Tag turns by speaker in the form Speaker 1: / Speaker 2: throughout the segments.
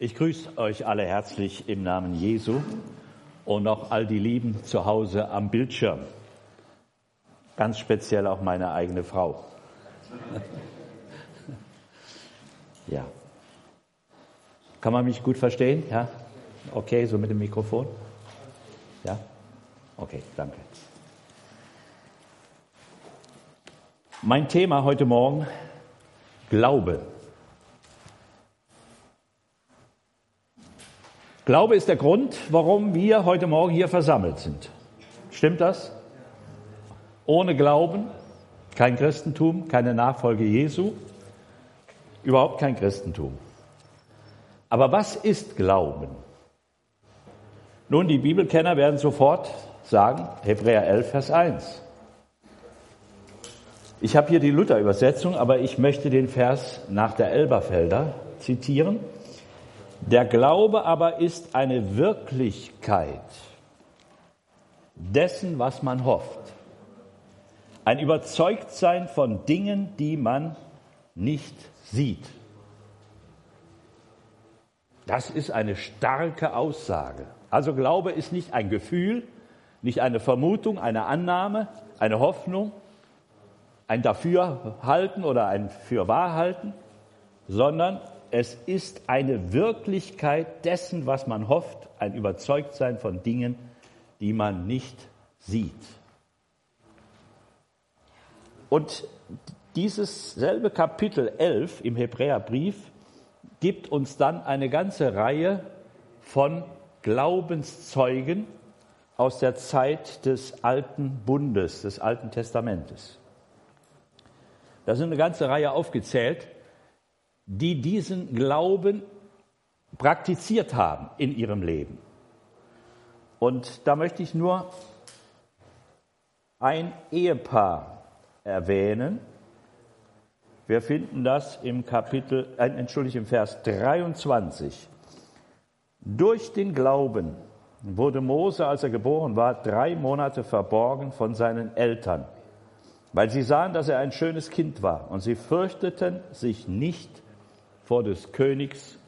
Speaker 1: Ich grüße euch alle herzlich im Namen Jesu und auch all die Lieben zu Hause am Bildschirm. Ganz speziell auch meine eigene Frau. Ja. Kann man mich gut verstehen? Ja? Okay, so mit dem Mikrofon? Ja? Okay, danke. Mein Thema heute Morgen, Glaube. Glaube ist der Grund, warum wir heute Morgen hier versammelt sind. Stimmt das? Ohne Glauben kein Christentum, keine Nachfolge Jesu, überhaupt kein Christentum. Aber was ist Glauben? Nun, die Bibelkenner werden sofort sagen, Hebräer 11, Vers 1. Ich habe hier die Luther-Übersetzung, aber ich möchte den Vers nach der Elberfelder zitieren. Der Glaube aber ist eine Wirklichkeit dessen, was man hofft. Ein Überzeugtsein von Dingen, die man nicht sieht. Das ist eine starke Aussage. Also Glaube ist nicht ein Gefühl, nicht eine Vermutung, eine Annahme, eine Hoffnung, ein Dafürhalten oder ein Fürwahrhalten, sondern es ist eine Wirklichkeit dessen, was man hofft, ein Überzeugtsein von Dingen, die man nicht sieht. Und dieses selbe Kapitel 11 im Hebräerbrief gibt uns dann eine ganze Reihe von Glaubenszeugen aus der Zeit des alten Bundes, des alten Testamentes. Da sind eine ganze Reihe aufgezählt, die diesen Glauben praktiziert haben in ihrem Leben. Und da möchte ich nur ein Ehepaar erwähnen. Wir finden das im Kapitel, äh, entschuldige, im Vers 23. Durch den Glauben wurde Mose, als er geboren war, drei Monate verborgen von seinen Eltern, weil sie sahen, dass er ein schönes Kind war und sie fürchteten sich nicht vor des Königs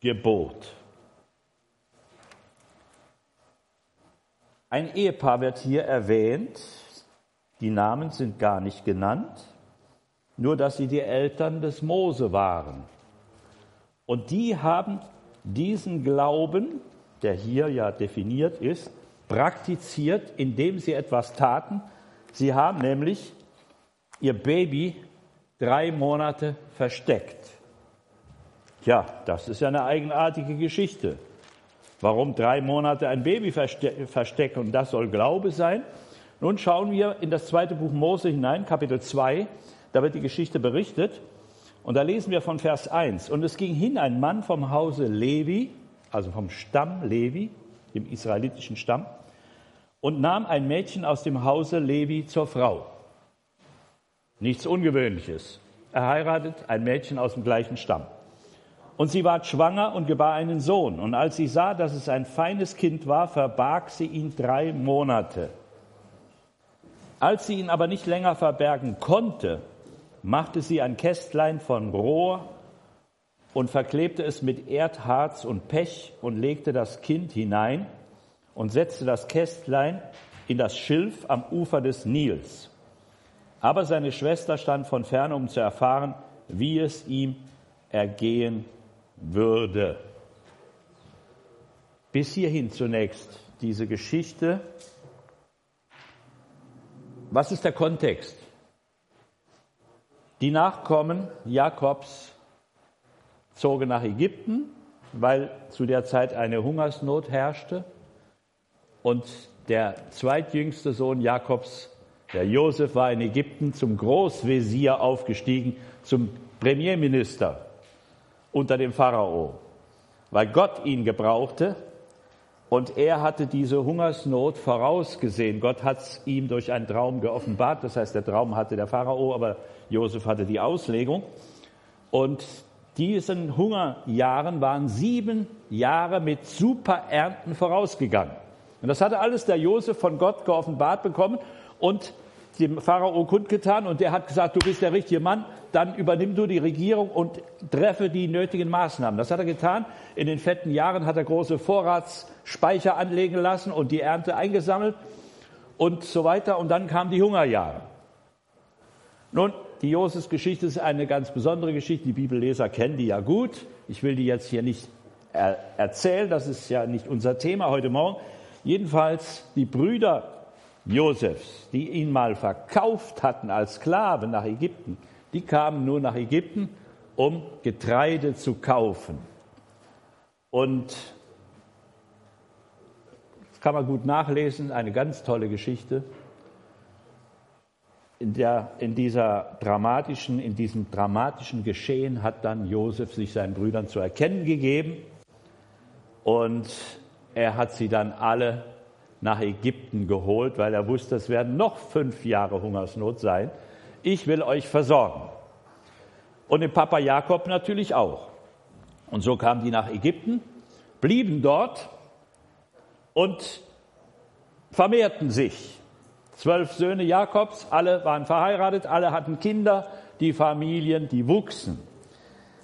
Speaker 1: Gebot. Ein Ehepaar wird hier erwähnt, die Namen sind gar nicht genannt, nur dass sie die Eltern des Mose waren. Und die haben diesen Glauben, der hier ja definiert ist, praktiziert, indem sie etwas taten. Sie haben nämlich ihr Baby drei Monate versteckt. Tja, das ist ja eine eigenartige Geschichte. Warum drei Monate ein Baby verstecken und das soll Glaube sein? Nun schauen wir in das zweite Buch Mose hinein, Kapitel 2. Da wird die Geschichte berichtet. Und da lesen wir von Vers 1. Und es ging hin ein Mann vom Hause Levi, also vom Stamm Levi, dem israelitischen Stamm, und nahm ein Mädchen aus dem Hause Levi zur Frau. Nichts Ungewöhnliches. Er heiratet ein Mädchen aus dem gleichen Stamm. Und sie ward schwanger und gebar einen Sohn. Und als sie sah, dass es ein feines Kind war, verbarg sie ihn drei Monate. Als sie ihn aber nicht länger verbergen konnte, machte sie ein Kästlein von Rohr und verklebte es mit Erdharz und Pech und legte das Kind hinein und setzte das Kästlein in das Schilf am Ufer des Nils. Aber seine Schwester stand von ferne, um zu erfahren, wie es ihm ergehen würde. Bis hierhin zunächst diese Geschichte. Was ist der Kontext? Die Nachkommen Jakobs zogen nach Ägypten, weil zu der Zeit eine Hungersnot herrschte. Und der zweitjüngste Sohn Jakobs, der Josef, war in Ägypten zum Großvezier aufgestiegen, zum Premierminister unter dem Pharao, weil Gott ihn gebrauchte und er hatte diese Hungersnot vorausgesehen. Gott hat es ihm durch einen Traum geoffenbart. Das heißt, der Traum hatte der Pharao, aber Josef hatte die Auslegung. Und diesen Hungerjahren waren sieben Jahre mit super Ernten vorausgegangen. Und das hatte alles der Josef von Gott geoffenbart bekommen. Und dem Pharao kundgetan und der hat gesagt, du bist der richtige Mann, dann übernimm du die Regierung und treffe die nötigen Maßnahmen. Das hat er getan. In den fetten Jahren hat er große Vorratsspeicher anlegen lassen und die Ernte eingesammelt und so weiter. Und dann kamen die Hungerjahre. Nun, die Josefs-Geschichte ist eine ganz besondere Geschichte. Die Bibelleser kennen die ja gut. Ich will die jetzt hier nicht er erzählen, das ist ja nicht unser Thema heute Morgen. Jedenfalls die Brüder Josefs, die ihn mal verkauft hatten als Sklave nach Ägypten, die kamen nur nach Ägypten, um Getreide zu kaufen. Und das kann man gut nachlesen, eine ganz tolle Geschichte. In, der, in, dieser dramatischen, in diesem dramatischen Geschehen hat dann Josef sich seinen Brüdern zu erkennen gegeben und er hat sie dann alle nach Ägypten geholt, weil er wusste, es werden noch fünf Jahre Hungersnot sein. Ich will euch versorgen. Und den Papa Jakob natürlich auch. Und so kamen die nach Ägypten, blieben dort und vermehrten sich. Zwölf Söhne Jakobs, alle waren verheiratet, alle hatten Kinder, die Familien, die wuchsen.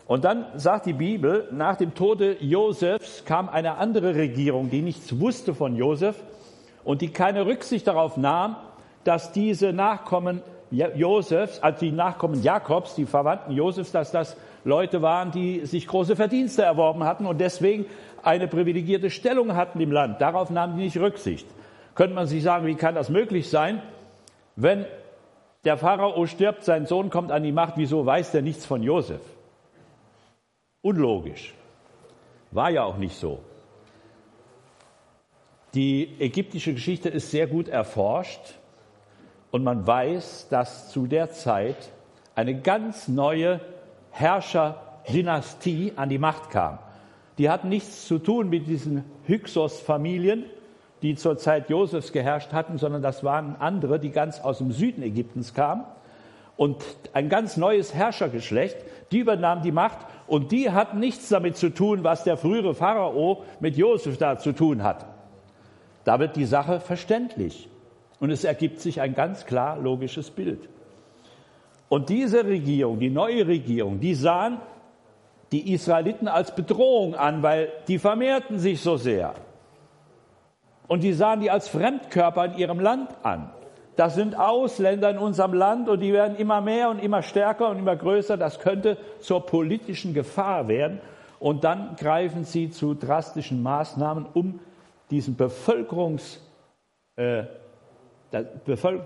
Speaker 1: Und dann sagt die Bibel, nach dem Tode Josefs kam eine andere Regierung, die nichts wusste von Josef und die keine Rücksicht darauf nahm, dass diese Nachkommen Josefs, also die Nachkommen Jakobs, die Verwandten Josefs, dass das Leute waren, die sich große Verdienste erworben hatten und deswegen eine privilegierte Stellung hatten im Land. Darauf nahmen die nicht Rücksicht. Könnte man sich sagen, wie kann das möglich sein, wenn der Pharao stirbt, sein Sohn kommt an die Macht, wieso weiß der nichts von Josef? Unlogisch. War ja auch nicht so. Die ägyptische Geschichte ist sehr gut erforscht und man weiß, dass zu der Zeit eine ganz neue Herrscherdynastie an die Macht kam. Die hatten nichts zu tun mit diesen Hyksos-Familien, die zur Zeit Josefs geherrscht hatten, sondern das waren andere, die ganz aus dem Süden Ägyptens kamen. Und ein ganz neues Herrschergeschlecht, die übernahm die Macht und die hat nichts damit zu tun, was der frühere Pharao mit Josef da zu tun hat. Da wird die Sache verständlich. Und es ergibt sich ein ganz klar logisches Bild. Und diese Regierung, die neue Regierung, die sahen die Israeliten als Bedrohung an, weil die vermehrten sich so sehr. Und die sahen die als Fremdkörper in ihrem Land an. Das sind Ausländer in unserem Land und die werden immer mehr und immer stärker und immer größer. Das könnte zur politischen Gefahr werden. Und dann greifen sie zu drastischen Maßnahmen, um diesen Bevölkerungs, äh,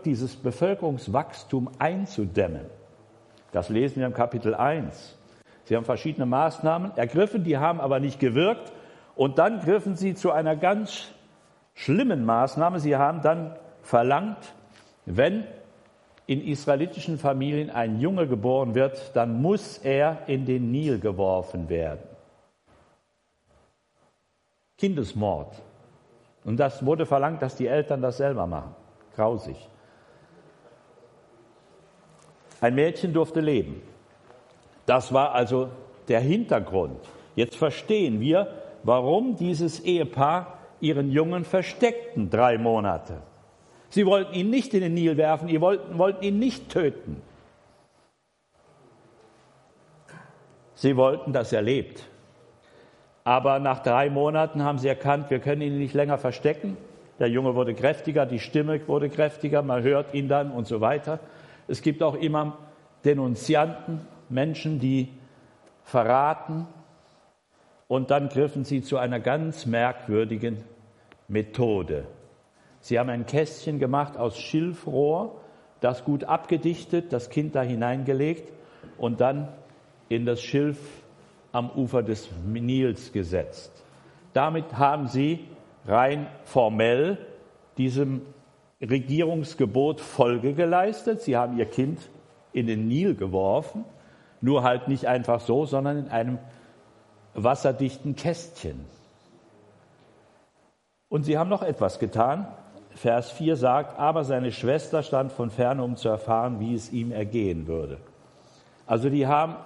Speaker 1: dieses Bevölkerungswachstum einzudämmen. Das lesen wir im Kapitel 1. Sie haben verschiedene Maßnahmen ergriffen, die haben aber nicht gewirkt. Und dann griffen sie zu einer ganz schlimmen Maßnahme. Sie haben dann verlangt, wenn in israelitischen Familien ein Junge geboren wird, dann muss er in den Nil geworfen werden. Kindesmord. Und das wurde verlangt, dass die Eltern das selber machen. Grausig. Ein Mädchen durfte leben. Das war also der Hintergrund. Jetzt verstehen wir, warum dieses Ehepaar ihren Jungen versteckten drei Monate. Sie wollten ihn nicht in den Nil werfen, sie wollten, wollten ihn nicht töten. Sie wollten, dass er lebt. Aber nach drei Monaten haben sie erkannt, wir können ihn nicht länger verstecken. Der Junge wurde kräftiger, die Stimme wurde kräftiger, man hört ihn dann und so weiter. Es gibt auch immer Denunzianten, Menschen, die verraten. Und dann griffen sie zu einer ganz merkwürdigen Methode. Sie haben ein Kästchen gemacht aus Schilfrohr, das gut abgedichtet, das Kind da hineingelegt und dann in das Schilf am Ufer des Nils gesetzt. Damit haben sie rein formell diesem Regierungsgebot Folge geleistet. Sie haben ihr Kind in den Nil geworfen, nur halt nicht einfach so, sondern in einem wasserdichten Kästchen. Und sie haben noch etwas getan. Vers 4 sagt, aber seine Schwester stand von ferne, um zu erfahren, wie es ihm ergehen würde. Also die haben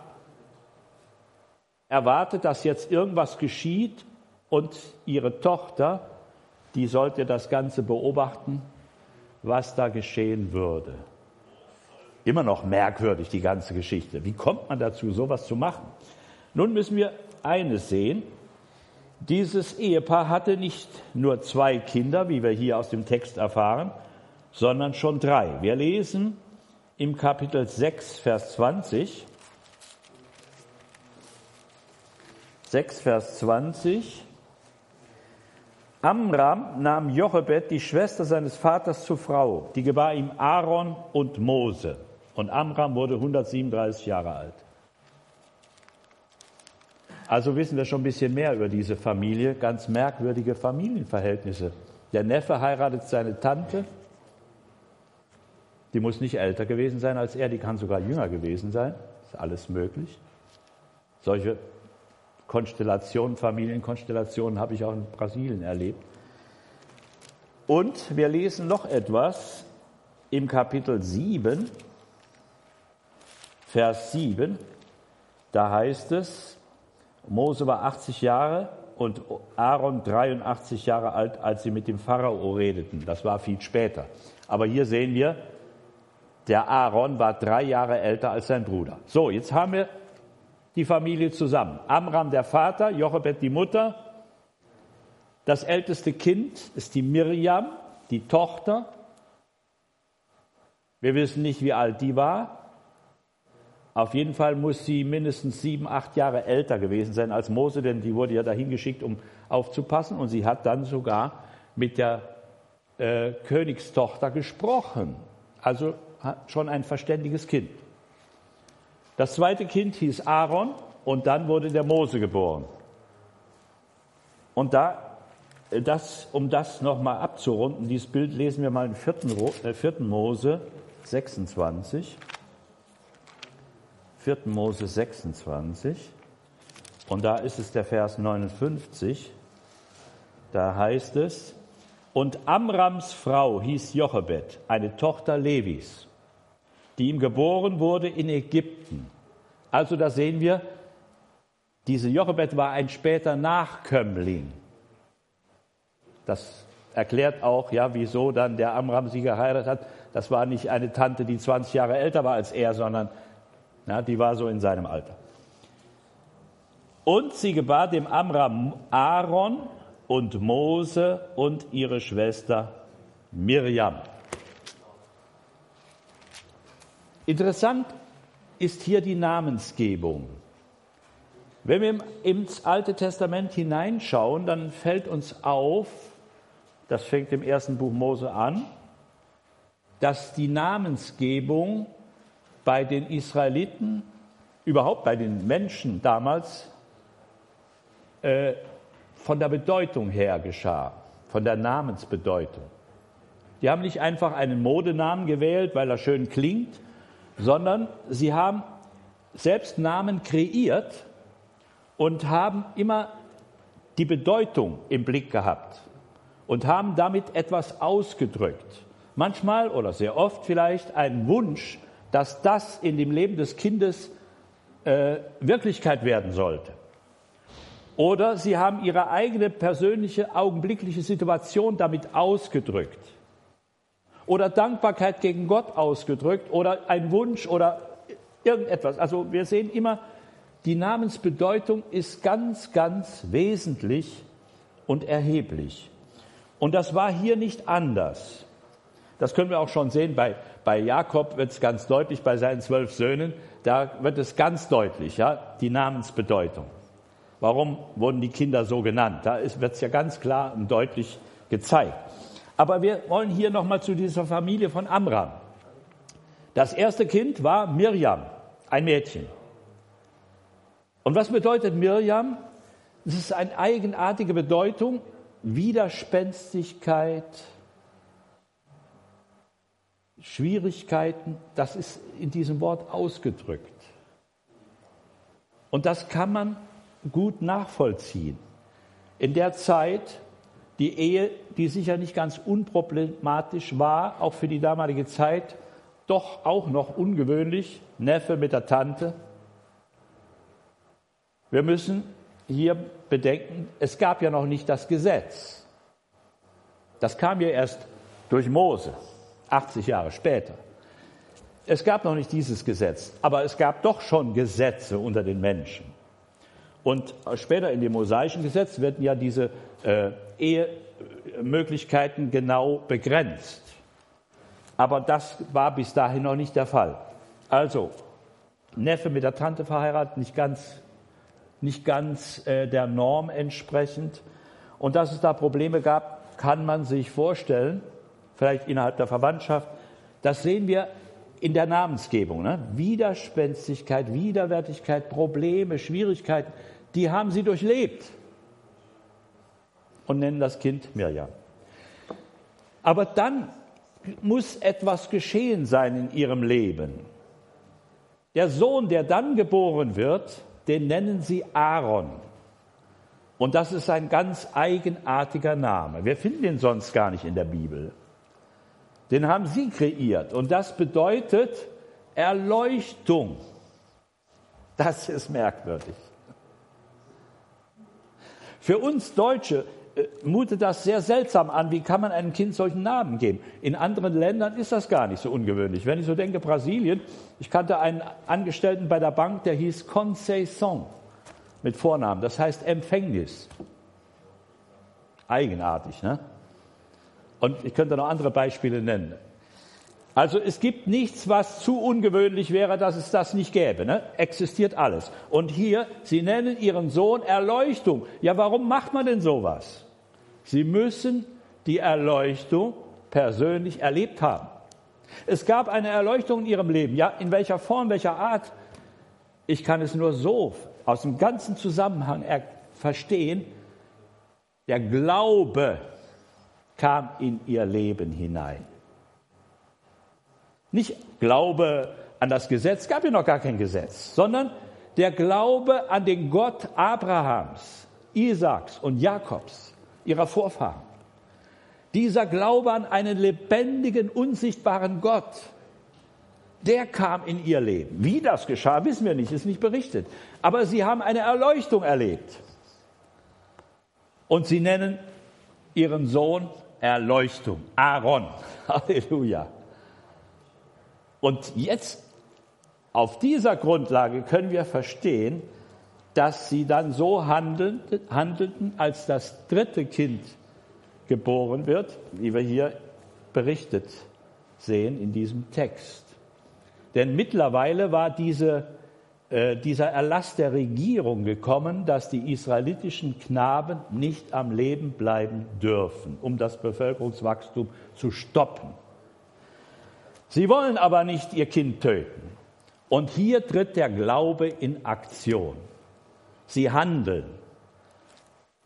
Speaker 1: erwartet, dass jetzt irgendwas geschieht und ihre Tochter, die sollte das Ganze beobachten was da geschehen würde. Immer noch merkwürdig, die ganze Geschichte. Wie kommt man dazu, sowas zu machen? Nun müssen wir eines sehen. Dieses Ehepaar hatte nicht nur zwei Kinder, wie wir hier aus dem Text erfahren, sondern schon drei. Wir lesen im Kapitel 6, Vers 20. 6, Vers 20. Amram nahm Jochebed, die Schwester seines Vaters, zur Frau. Die gebar ihm Aaron und Mose. Und Amram wurde 137 Jahre alt. Also wissen wir schon ein bisschen mehr über diese Familie. Ganz merkwürdige Familienverhältnisse. Der Neffe heiratet seine Tante. Die muss nicht älter gewesen sein als er, die kann sogar jünger gewesen sein. Ist alles möglich. Solche Konstellationen, Familienkonstellationen habe ich auch in Brasilien erlebt. Und wir lesen noch etwas im Kapitel 7, Vers 7. Da heißt es, Mose war 80 Jahre und Aaron 83 Jahre alt, als sie mit dem Pharao redeten. Das war viel später. Aber hier sehen wir, der Aaron war drei Jahre älter als sein Bruder. So, jetzt haben wir die Familie zusammen. Amram der Vater, Jochebed die Mutter. Das älteste Kind ist die Miriam, die Tochter. Wir wissen nicht, wie alt die war. Auf jeden Fall muss sie mindestens sieben, acht Jahre älter gewesen sein als Mose, denn die wurde ja dahin geschickt, um aufzupassen. Und sie hat dann sogar mit der äh, Königstochter gesprochen. Also schon ein verständiges Kind. Das zweite Kind hieß Aaron und dann wurde der Mose geboren. Und da, äh, das, um das nochmal abzurunden, dieses Bild lesen wir mal in 4. Äh, Mose 26. 4. Mose 26. Und da ist es der Vers 59. Da heißt es, und Amrams Frau hieß Jochebed, eine Tochter Levis die ihm geboren wurde in Ägypten. Also da sehen wir, diese Jochebed war ein später Nachkömmling. Das erklärt auch, ja, wieso dann der Amram sie geheiratet hat. Das war nicht eine Tante, die 20 Jahre älter war als er, sondern ja, die war so in seinem Alter. Und sie gebar dem Amram Aaron und Mose und ihre Schwester Miriam. Interessant ist hier die Namensgebung. Wenn wir ins Alte Testament hineinschauen, dann fällt uns auf, das fängt im ersten Buch Mose an, dass die Namensgebung bei den Israeliten, überhaupt bei den Menschen damals, äh, von der Bedeutung her geschah, von der Namensbedeutung. Die haben nicht einfach einen Modenamen gewählt, weil er schön klingt, sondern sie haben selbst Namen kreiert und haben immer die Bedeutung im Blick gehabt und haben damit etwas ausgedrückt. Manchmal oder sehr oft vielleicht einen Wunsch, dass das in dem Leben des Kindes äh, Wirklichkeit werden sollte. Oder sie haben ihre eigene persönliche augenblickliche Situation damit ausgedrückt oder Dankbarkeit gegen Gott ausgedrückt oder ein Wunsch oder irgendetwas. Also wir sehen immer, die Namensbedeutung ist ganz, ganz wesentlich und erheblich. Und das war hier nicht anders. Das können wir auch schon sehen, bei, bei Jakob wird es ganz deutlich, bei seinen zwölf Söhnen, da wird es ganz deutlich, ja, die Namensbedeutung. Warum wurden die Kinder so genannt? Da wird es ja ganz klar und deutlich gezeigt. Aber wir wollen hier nochmal zu dieser Familie von Amram. Das erste Kind war Mirjam, ein Mädchen. Und was bedeutet Mirjam? Es ist eine eigenartige Bedeutung, Widerspenstigkeit, Schwierigkeiten, das ist in diesem Wort ausgedrückt. Und das kann man gut nachvollziehen. In der Zeit die Ehe, die sicher nicht ganz unproblematisch war, auch für die damalige Zeit, doch auch noch ungewöhnlich, Neffe mit der Tante. Wir müssen hier bedenken, es gab ja noch nicht das Gesetz. Das kam ja erst durch Mose. 80 Jahre später. Es gab noch nicht dieses Gesetz, aber es gab doch schon Gesetze unter den Menschen. Und später in dem mosaischen Gesetz werden ja diese äh, Ehemöglichkeiten genau begrenzt. Aber das war bis dahin noch nicht der Fall. Also, Neffe mit der Tante verheiratet, nicht ganz, nicht ganz äh, der Norm entsprechend. Und dass es da Probleme gab, kann man sich vorstellen, vielleicht innerhalb der Verwandtschaft. Das sehen wir in der Namensgebung. Ne? Widerspenstigkeit, Widerwärtigkeit, Probleme, Schwierigkeiten, die haben sie durchlebt und nennen das Kind Mirjam. Aber dann muss etwas geschehen sein in ihrem Leben. Der Sohn, der dann geboren wird, den nennen sie Aaron. Und das ist ein ganz eigenartiger Name. Wir finden ihn sonst gar nicht in der Bibel. Den haben sie kreiert. Und das bedeutet Erleuchtung. Das ist merkwürdig. Für uns Deutsche mutet das sehr seltsam an. Wie kann man einem Kind solchen Namen geben? In anderen Ländern ist das gar nicht so ungewöhnlich. Wenn ich so denke, Brasilien, ich kannte einen Angestellten bei der Bank, der hieß Conceição mit Vornamen. Das heißt Empfängnis. Eigenartig, ne? Und ich könnte noch andere Beispiele nennen. Also es gibt nichts, was zu ungewöhnlich wäre, dass es das nicht gäbe. Ne? Existiert alles. Und hier, Sie nennen Ihren Sohn Erleuchtung. Ja, warum macht man denn sowas? Sie müssen die Erleuchtung persönlich erlebt haben. Es gab eine Erleuchtung in Ihrem Leben. Ja, in welcher Form, welcher Art? Ich kann es nur so aus dem ganzen Zusammenhang verstehen. Der Glaube kam in Ihr Leben hinein. Nicht Glaube an das Gesetz, gab ja noch gar kein Gesetz, sondern der Glaube an den Gott Abrahams, Isaaks und Jakobs, ihrer Vorfahren. Dieser Glaube an einen lebendigen, unsichtbaren Gott, der kam in ihr Leben. Wie das geschah, wissen wir nicht, ist nicht berichtet. Aber sie haben eine Erleuchtung erlebt. Und sie nennen ihren Sohn Erleuchtung, Aaron. Halleluja. Und jetzt, auf dieser Grundlage können wir verstehen, dass sie dann so handelten, als das dritte Kind geboren wird, wie wir hier berichtet sehen in diesem Text. Denn mittlerweile war diese, äh, dieser Erlass der Regierung gekommen, dass die israelitischen Knaben nicht am Leben bleiben dürfen, um das Bevölkerungswachstum zu stoppen. Sie wollen aber nicht ihr Kind töten. Und hier tritt der Glaube in Aktion. Sie handeln,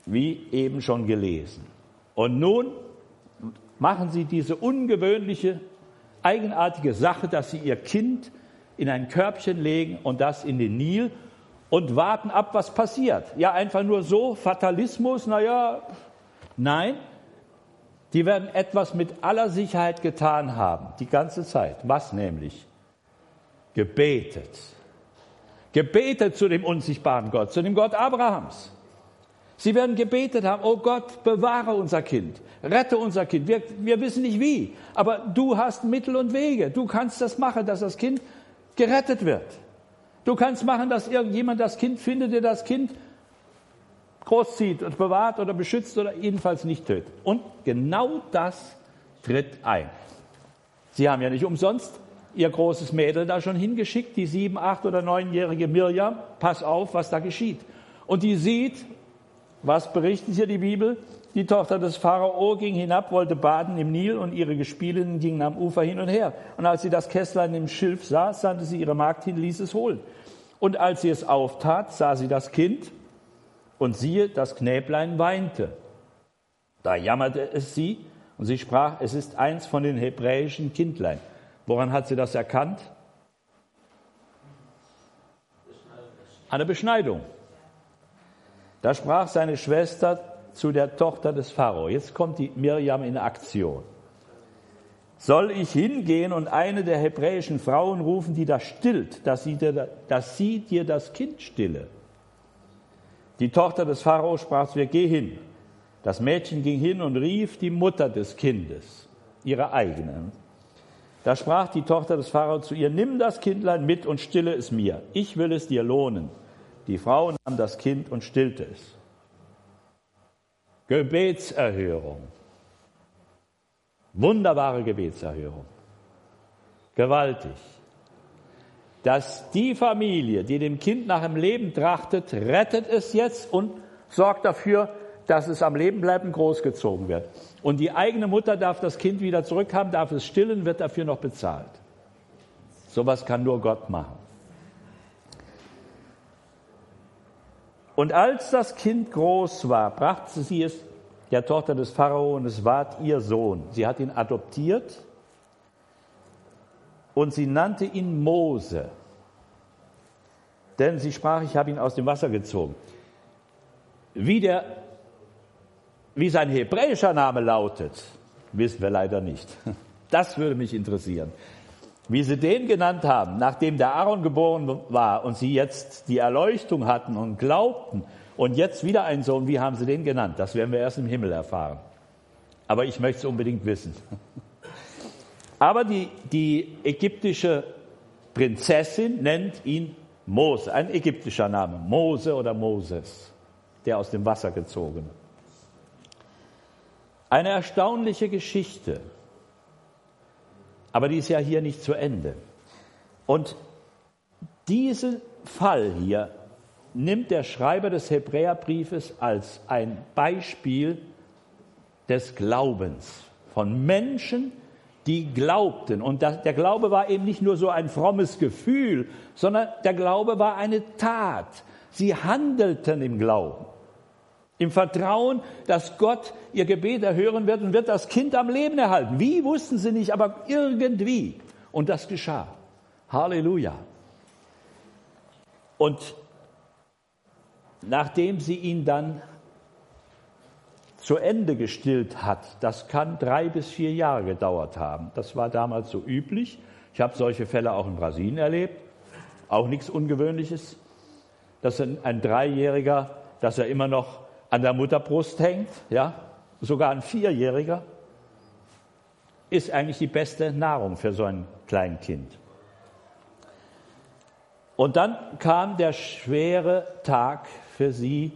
Speaker 1: wie eben schon gelesen. Und nun machen sie diese ungewöhnliche, eigenartige Sache, dass sie ihr Kind in ein Körbchen legen und das in den Nil und warten ab, was passiert. Ja, einfach nur so, Fatalismus, naja, nein, die werden etwas mit aller Sicherheit getan haben, die ganze Zeit. Was nämlich? Gebetet. Gebetet zu dem unsichtbaren Gott, zu dem Gott Abrahams. Sie werden gebetet haben, oh Gott, bewahre unser Kind, rette unser Kind. Wir, wir wissen nicht wie, aber du hast Mittel und Wege. Du kannst das machen, dass das Kind gerettet wird. Du kannst machen, dass irgendjemand das Kind findet, der das Kind großzieht und bewahrt oder beschützt oder jedenfalls nicht tötet. Und genau das tritt ein. Sie haben ja nicht umsonst ihr großes Mädel da schon hingeschickt, die sieben, acht oder neunjährige Mirjam. Pass auf, was da geschieht. Und die sieht, was berichtet hier die Bibel? Die Tochter des Pharao ging hinab, wollte baden im Nil und ihre Gespielinnen gingen am Ufer hin und her. Und als sie das Kästlein im Schilf sah, sandte sie ihre Magd hin, ließ es holen. Und als sie es auftat, sah sie das Kind und siehe, das Knäblein weinte. Da jammerte es sie und sie sprach, es ist eins von den hebräischen Kindlein. Woran hat sie das erkannt? Eine Beschneidung. Da sprach seine Schwester zu der Tochter des Pharao. Jetzt kommt die Mirjam in Aktion. Soll ich hingehen und eine der hebräischen Frauen rufen, die das stillt, dass sie dir, dass sie dir das Kind stille? Die Tochter des Pharao sprach zu ihr, geh hin. Das Mädchen ging hin und rief die Mutter des Kindes, ihre eigene. Da sprach die Tochter des Pharao zu ihr, nimm das Kindlein mit und stille es mir. Ich will es dir lohnen. Die Frau nahm das Kind und stillte es. Gebetserhörung. Wunderbare Gebetserhörung. Gewaltig. Dass die Familie, die dem Kind nach dem Leben trachtet, rettet es jetzt und sorgt dafür, dass es am Leben bleibt und großgezogen wird. Und die eigene Mutter darf das Kind wieder zurückhaben, darf es stillen, wird dafür noch bezahlt. Sowas kann nur Gott machen. Und als das Kind groß war, brachte sie es der Tochter des Pharao und es ward ihr Sohn. Sie hat ihn adoptiert und sie nannte ihn Mose. Denn sie sprach, ich habe ihn aus dem Wasser gezogen. Wie, der, wie sein hebräischer Name lautet, wissen wir leider nicht. Das würde mich interessieren. Wie sie den genannt haben, nachdem der Aaron geboren war und sie jetzt die Erleuchtung hatten und glaubten und jetzt wieder ein Sohn, wie haben sie den genannt? Das werden wir erst im Himmel erfahren. Aber ich möchte es unbedingt wissen. Aber die, die ägyptische Prinzessin nennt ihn Mose, ein ägyptischer Name, Mose oder Moses, der aus dem Wasser gezogen. Eine erstaunliche Geschichte. Aber die ist ja hier nicht zu Ende. Und diesen Fall hier nimmt der Schreiber des Hebräerbriefes als ein Beispiel des Glaubens von Menschen, die glaubten. Und der Glaube war eben nicht nur so ein frommes Gefühl, sondern der Glaube war eine Tat. Sie handelten im Glauben. Im Vertrauen, dass Gott ihr Gebet erhören wird und wird das Kind am Leben erhalten. Wie wussten sie nicht, aber irgendwie. Und das geschah. Halleluja. Und nachdem sie ihn dann zu Ende gestillt hat, das kann drei bis vier Jahre gedauert haben. Das war damals so üblich. Ich habe solche Fälle auch in Brasilien erlebt. Auch nichts Ungewöhnliches, dass ein Dreijähriger, dass er immer noch an der Mutterbrust hängt, ja, sogar ein Vierjähriger, ist eigentlich die beste Nahrung für so ein Kleinkind. Und dann kam der schwere Tag für sie.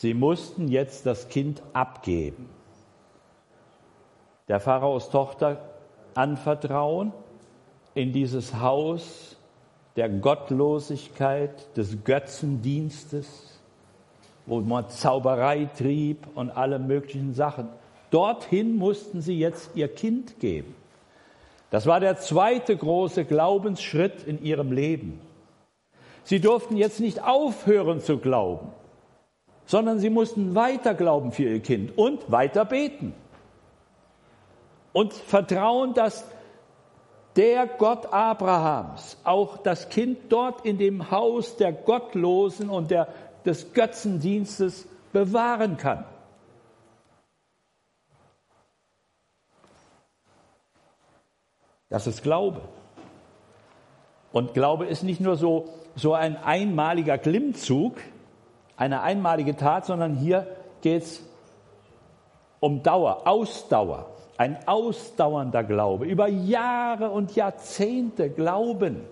Speaker 1: Sie mussten jetzt das Kind abgeben. Der Pharaos Tochter anvertrauen in dieses Haus der Gottlosigkeit, des Götzendienstes, wo man Zauberei trieb und alle möglichen Sachen. Dorthin mussten sie jetzt ihr Kind geben. Das war der zweite große Glaubensschritt in ihrem Leben. Sie durften jetzt nicht aufhören zu glauben, sondern sie mussten weiter glauben für ihr Kind und weiter beten. Und vertrauen, dass der Gott Abrahams auch das Kind dort in dem Haus der Gottlosen und der des Götzendienstes bewahren kann. Das ist Glaube. Und Glaube ist nicht nur so, so ein einmaliger Klimmzug, eine einmalige Tat, sondern hier geht es um Dauer, Ausdauer, ein ausdauernder Glaube, über Jahre und Jahrzehnte glauben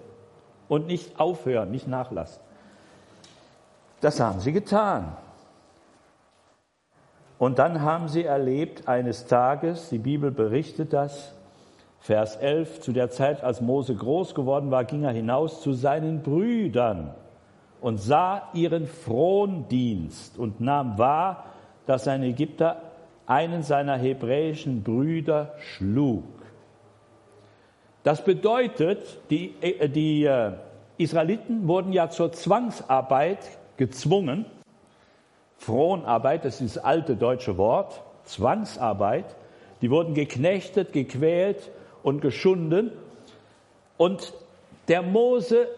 Speaker 1: und nicht aufhören, nicht nachlassen. Das haben sie getan. Und dann haben sie erlebt eines Tages, die Bibel berichtet das, Vers 11, zu der Zeit, als Mose groß geworden war, ging er hinaus zu seinen Brüdern und sah ihren Frondienst und nahm wahr, dass ein Ägypter einen seiner hebräischen Brüder schlug. Das bedeutet, die, äh, die äh, Israeliten wurden ja zur Zwangsarbeit gezwungen. Fronarbeit, das ist das alte deutsche Wort, Zwangsarbeit. Die wurden geknechtet, gequält und geschunden. Und der Mose,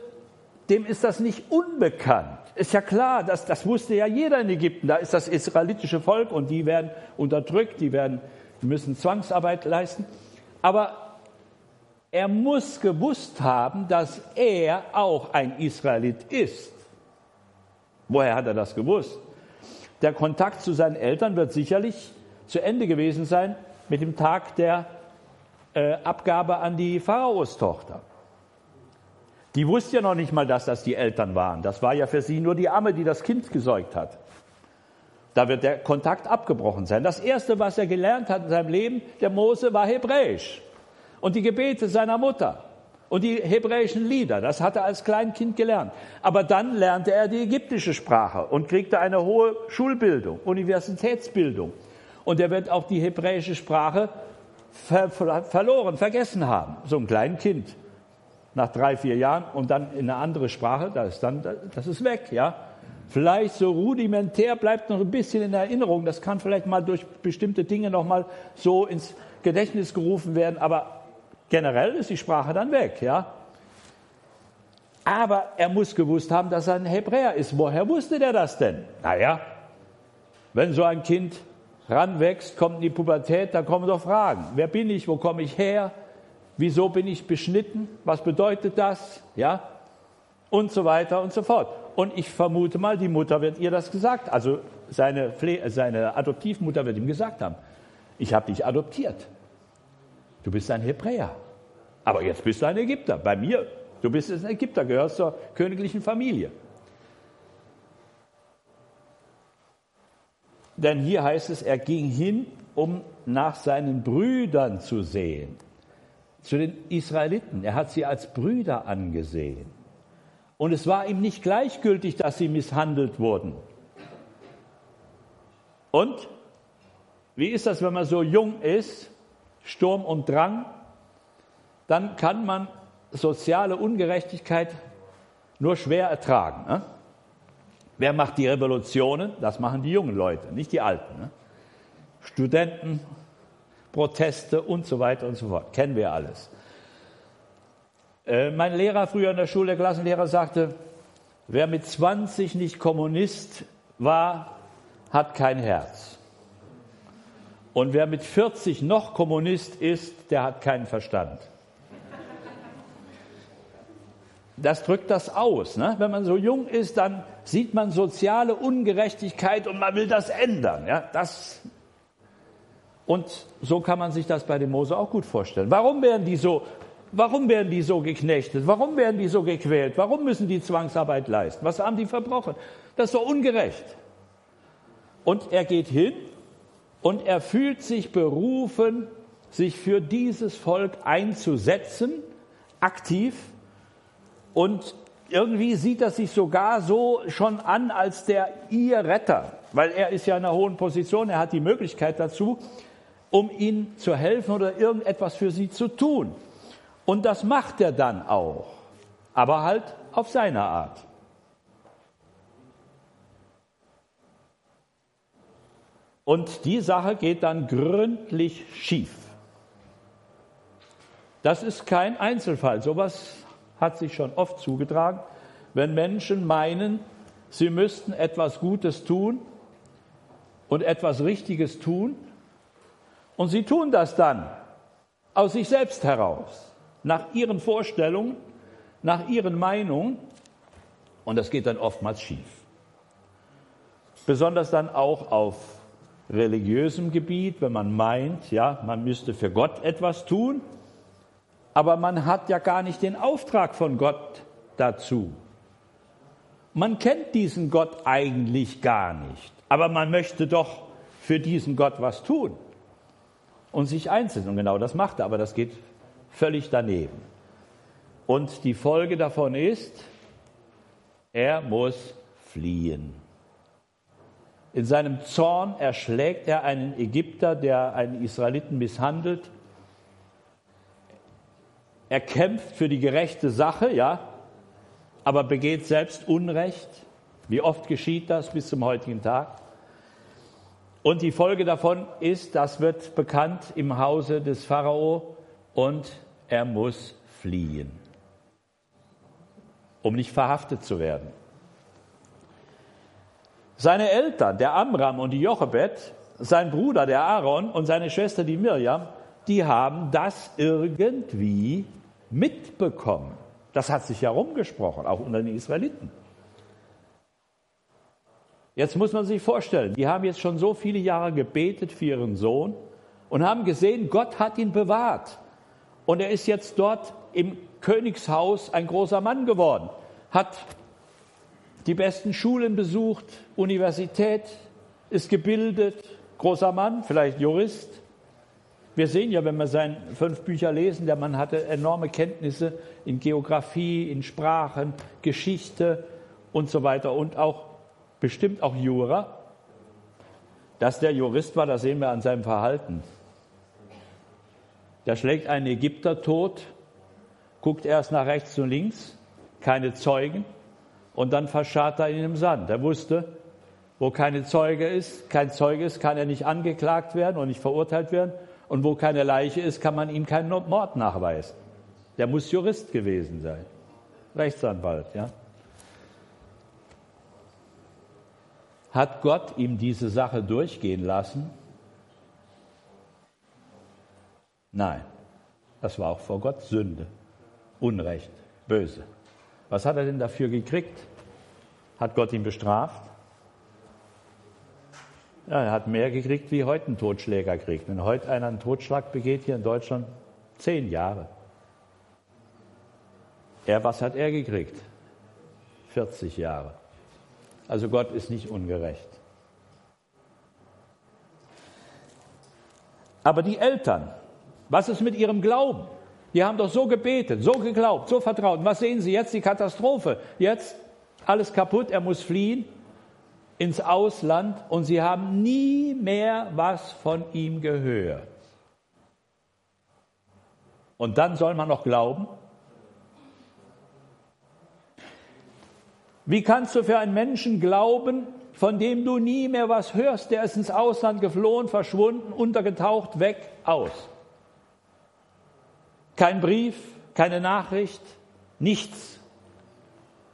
Speaker 1: dem ist das nicht unbekannt. Ist ja klar, das, das wusste ja jeder in Ägypten. Da ist das israelitische Volk und die werden unterdrückt, die, werden, müssen Zwangsarbeit leisten. Aber er muss gewusst haben, dass er auch ein Israelit ist. Woher hat er das gewusst? Der Kontakt zu seinen Eltern wird sicherlich zu Ende gewesen sein mit dem Tag der äh, Abgabe an die Pharaostochter. Die wusste ja noch nicht mal, dass das die Eltern waren. Das war ja für sie nur die Amme, die das Kind gesäugt hat. Da wird der Kontakt abgebrochen sein. Das Erste, was er gelernt hat in seinem Leben, der Mose, war Hebräisch. Und die Gebete seiner Mutter. Und die hebräischen Lieder, das hat er als Kleinkind gelernt. Aber dann lernte er die ägyptische Sprache und kriegte eine hohe Schulbildung, Universitätsbildung. Und er wird auch die hebräische Sprache ver verloren, vergessen haben. So ein Kleinkind nach drei, vier Jahren und dann in eine andere Sprache, das ist dann, das ist weg, ja. Vielleicht so rudimentär bleibt noch ein bisschen in Erinnerung. Das kann vielleicht mal durch bestimmte Dinge noch mal so ins Gedächtnis gerufen werden, aber generell ist die Sprache dann weg, ja. Aber er muss gewusst haben, dass er ein Hebräer ist. Woher wusste der das denn? Naja, wenn so ein Kind ranwächst, kommt in die Pubertät, dann kommen doch Fragen. Wer bin ich? Wo komme ich her? Wieso bin ich beschnitten? Was bedeutet das? Ja? Und so weiter und so fort. Und ich vermute mal, die Mutter wird ihr das gesagt. Also seine, seine Adoptivmutter wird ihm gesagt haben, ich habe dich adoptiert. Du bist ein Hebräer. Aber jetzt bist du ein Ägypter. Bei mir, du bist ein Ägypter, gehörst zur königlichen Familie. Denn hier heißt es, er ging hin, um nach seinen Brüdern zu sehen zu den Israeliten. Er hat sie als Brüder angesehen. Und es war ihm nicht gleichgültig, dass sie misshandelt wurden. Und wie ist das, wenn man so jung ist, Sturm und Drang, dann kann man soziale Ungerechtigkeit nur schwer ertragen. Ne? Wer macht die Revolutionen? Das machen die jungen Leute, nicht die Alten. Ne? Studenten, Proteste und so weiter und so fort. Kennen wir alles. Äh, mein Lehrer früher in der Schule, der Klassenlehrer, sagte, wer mit 20 nicht Kommunist war, hat kein Herz. Und wer mit 40 noch Kommunist ist, der hat keinen Verstand. Das drückt das aus. Ne? Wenn man so jung ist, dann sieht man soziale Ungerechtigkeit und man will das ändern. Ja? Das und so kann man sich das bei dem Mose auch gut vorstellen. Warum werden die so, warum werden die so geknechtet? Warum werden die so gequält? Warum müssen die Zwangsarbeit leisten? Was haben die verbrochen? Das ist so ungerecht. Und er geht hin und er fühlt sich berufen, sich für dieses Volk einzusetzen, aktiv. Und irgendwie sieht er sich sogar so schon an als der ihr Retter, weil er ist ja in einer hohen Position, er hat die Möglichkeit dazu um ihnen zu helfen oder irgendetwas für sie zu tun. Und das macht er dann auch, aber halt auf seine Art. Und die Sache geht dann gründlich schief. Das ist kein Einzelfall. Sowas hat sich schon oft zugetragen, wenn Menschen meinen, sie müssten etwas Gutes tun und etwas Richtiges tun und sie tun das dann aus sich selbst heraus, nach ihren Vorstellungen, nach ihren Meinungen. Und das geht dann oftmals schief. Besonders dann auch auf religiösem Gebiet, wenn man meint, ja, man müsste für Gott etwas tun, aber man hat ja gar nicht den Auftrag von Gott dazu. Man kennt diesen Gott eigentlich gar nicht, aber man möchte doch für diesen Gott was tun und sich einzeln. Und genau das macht er, aber das geht völlig daneben. Und die Folge davon ist, er muss fliehen. In seinem Zorn erschlägt er einen Ägypter, der einen Israeliten misshandelt. Er kämpft für die gerechte Sache, ja, aber begeht selbst Unrecht. Wie oft geschieht das bis zum heutigen Tag? Und die Folge davon ist, das wird bekannt im Hause des Pharao und er muss fliehen, um nicht verhaftet zu werden. Seine Eltern, der Amram und die Jochebed, sein Bruder, der Aaron und seine Schwester, die Mirjam, die haben das irgendwie mitbekommen. Das hat sich herumgesprochen, auch unter den Israeliten. Jetzt muss man sich vorstellen, die haben jetzt schon so viele Jahre gebetet für ihren Sohn und haben gesehen, Gott hat ihn bewahrt. Und er ist jetzt dort im Königshaus ein großer Mann geworden, hat die besten Schulen besucht, Universität, ist gebildet, großer Mann, vielleicht Jurist. Wir sehen ja, wenn wir seine fünf Bücher lesen, der Mann hatte enorme Kenntnisse in Geografie, in Sprachen, Geschichte und so weiter und auch bestimmt auch Jura. Dass der Jurist war, das sehen wir an seinem Verhalten. Der schlägt einen Ägypter tot, guckt erst nach rechts und links, keine Zeugen, und dann verscharrt er ihn im Sand. Er wusste, wo keine Zeuge ist, kein Zeuge ist, kann er nicht angeklagt werden und nicht verurteilt werden. Und wo keine Leiche ist, kann man ihm keinen Mord nachweisen. Der muss Jurist gewesen sein. Rechtsanwalt, ja. Hat Gott ihm diese Sache durchgehen lassen? Nein, das war auch vor Gott Sünde, Unrecht, böse. Was hat er denn dafür gekriegt? Hat Gott ihn bestraft? Ja, er hat mehr gekriegt, wie heute ein Totschläger kriegt. Wenn heute einer einen Totschlag begeht hier in Deutschland, zehn Jahre. Er, was hat er gekriegt? 40 Jahre. Also Gott ist nicht ungerecht. Aber die Eltern, was ist mit ihrem Glauben? Die haben doch so gebetet, so geglaubt, so vertraut. Und was sehen Sie jetzt? Die Katastrophe. Jetzt alles kaputt, er muss fliehen ins Ausland und sie haben nie mehr was von ihm gehört. Und dann soll man noch glauben? Wie kannst du für einen Menschen glauben, von dem du nie mehr was hörst? Der ist ins Ausland geflohen, verschwunden, untergetaucht, weg, aus. Kein Brief, keine Nachricht, nichts.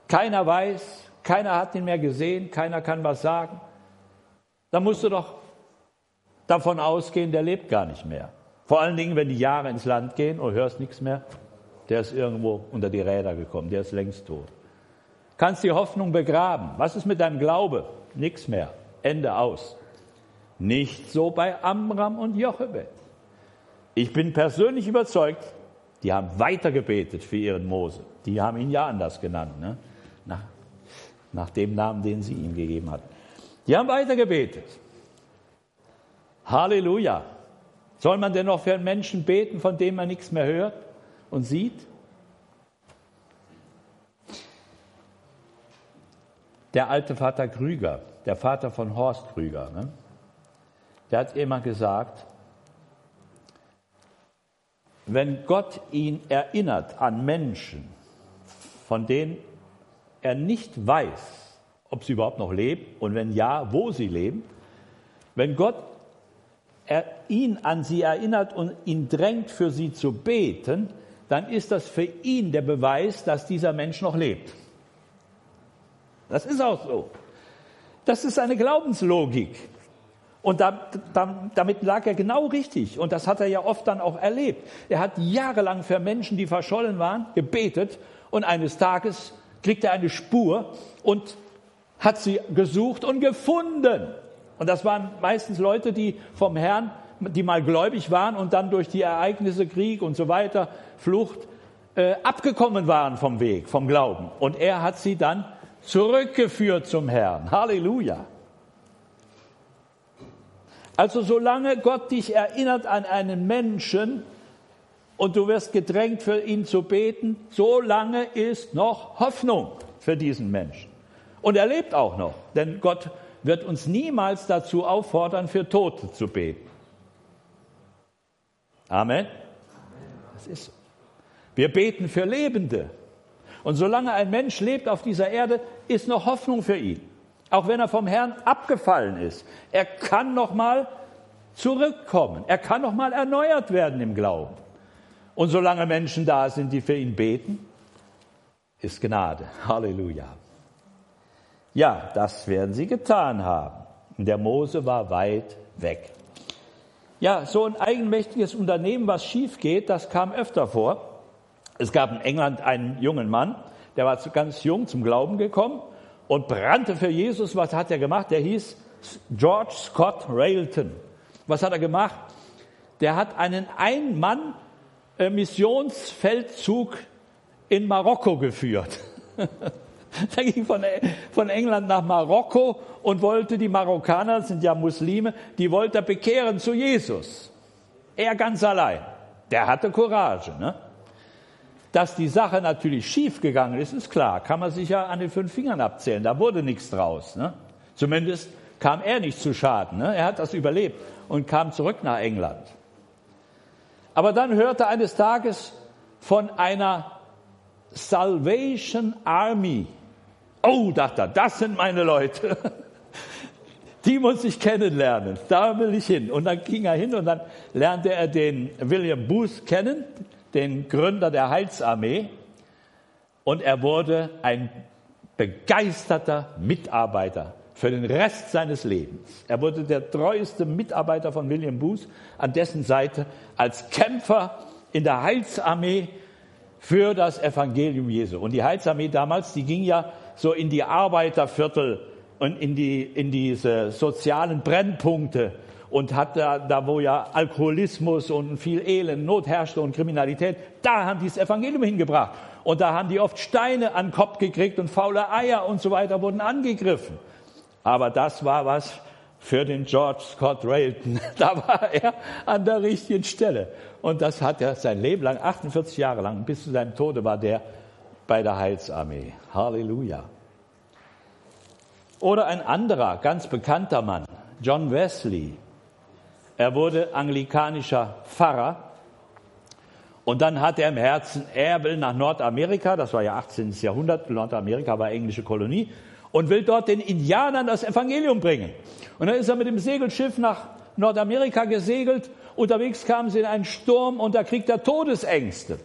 Speaker 1: Keiner weiß, keiner hat ihn mehr gesehen, keiner kann was sagen. Da musst du doch davon ausgehen, der lebt gar nicht mehr. Vor allen Dingen, wenn die Jahre ins Land gehen und hörst nichts mehr, der ist irgendwo unter die Räder gekommen, der ist längst tot. Kannst die Hoffnung begraben. Was ist mit deinem Glaube? Nichts mehr. Ende aus. Nicht so bei Amram und Jochebed. Ich bin persönlich überzeugt, die haben weiter gebetet für ihren Mose. Die haben ihn ja anders genannt, ne? nach, nach dem Namen, den sie ihm gegeben hatten. Die haben weiter gebetet. Halleluja. Soll man denn noch für einen Menschen beten, von dem man nichts mehr hört und sieht? Der alte Vater Krüger, der Vater von Horst Krüger, ne? der hat immer gesagt, wenn Gott ihn erinnert an Menschen, von denen er nicht weiß, ob sie überhaupt noch leben und wenn ja, wo sie leben, wenn Gott er ihn an sie erinnert und ihn drängt, für sie zu beten, dann ist das für ihn der Beweis, dass dieser Mensch noch lebt. Das ist auch so. Das ist eine Glaubenslogik. Und da, da, damit lag er genau richtig. Und das hat er ja oft dann auch erlebt. Er hat jahrelang für Menschen, die verschollen waren, gebetet. Und eines Tages kriegt er eine Spur und hat sie gesucht und gefunden. Und das waren meistens Leute, die vom Herrn, die mal gläubig waren und dann durch die Ereignisse, Krieg und so weiter, Flucht, äh, abgekommen waren vom Weg, vom Glauben. Und er hat sie dann zurückgeführt zum Herrn. Halleluja. Also solange Gott dich erinnert an einen Menschen und du wirst gedrängt, für ihn zu beten, solange ist noch Hoffnung für diesen Menschen. Und er lebt auch noch, denn Gott wird uns niemals dazu auffordern, für Tote zu beten. Amen. Das ist so. Wir beten für Lebende. Und solange ein Mensch lebt auf dieser Erde, ist noch Hoffnung für ihn. Auch wenn er vom Herrn abgefallen ist. Er kann noch mal zurückkommen. Er kann noch mal erneuert werden im Glauben. Und solange Menschen da sind, die für ihn beten, ist Gnade. Halleluja. Ja, das werden sie getan haben. Der Mose war weit weg. Ja, so ein eigenmächtiges Unternehmen, was schief geht, das kam öfter vor. Es gab in England einen jungen Mann, der war ganz jung zum Glauben gekommen und brannte für Jesus. Was hat er gemacht? Der hieß George Scott Railton. Was hat er gemacht? Der hat einen Ein-Mann äh, in Marokko geführt. Er ging von, von England nach Marokko und wollte die Marokkaner, sind ja Muslime, die wollte er bekehren zu Jesus. Er ganz allein. Der hatte Courage. Ne? Dass die Sache natürlich schief gegangen ist, ist klar. Kann man sich ja an den fünf Fingern abzählen. Da wurde nichts draus. Ne? Zumindest kam er nicht zu Schaden. Ne? Er hat das überlebt und kam zurück nach England. Aber dann hörte eines Tages von einer Salvation Army. Oh, dachte er, das sind meine Leute. Die muss ich kennenlernen. Da will ich hin. Und dann ging er hin und dann lernte er den William Booth kennen, den Gründer der Heilsarmee. Und er wurde ein begeisterter Mitarbeiter für den Rest seines Lebens. Er wurde der treueste Mitarbeiter von William Booth an dessen Seite als Kämpfer in der Heilsarmee für das Evangelium Jesu. Und die Heilsarmee damals, die ging ja so in die Arbeiterviertel und in, die, in diese sozialen Brennpunkte und hat da, da, wo ja Alkoholismus und viel Elend, Not herrschte und Kriminalität, da haben die das Evangelium hingebracht. Und da haben die oft Steine an den Kopf gekriegt und faule Eier und so weiter wurden angegriffen. Aber das war was für den George Scott Railton. Da war er an der richtigen Stelle. Und das hat er sein Leben lang, 48 Jahre lang, bis zu seinem Tode war der bei der Heilsarmee. Halleluja. Oder ein anderer, ganz bekannter Mann, John Wesley. Er wurde anglikanischer Pfarrer und dann hat er im Herzen, er will nach Nordamerika, das war ja 18. Jahrhundert, Nordamerika war englische Kolonie, und will dort den Indianern das Evangelium bringen. Und dann ist er mit dem Segelschiff nach Nordamerika gesegelt. Unterwegs kamen sie in einen Sturm und da kriegt er Todesängste.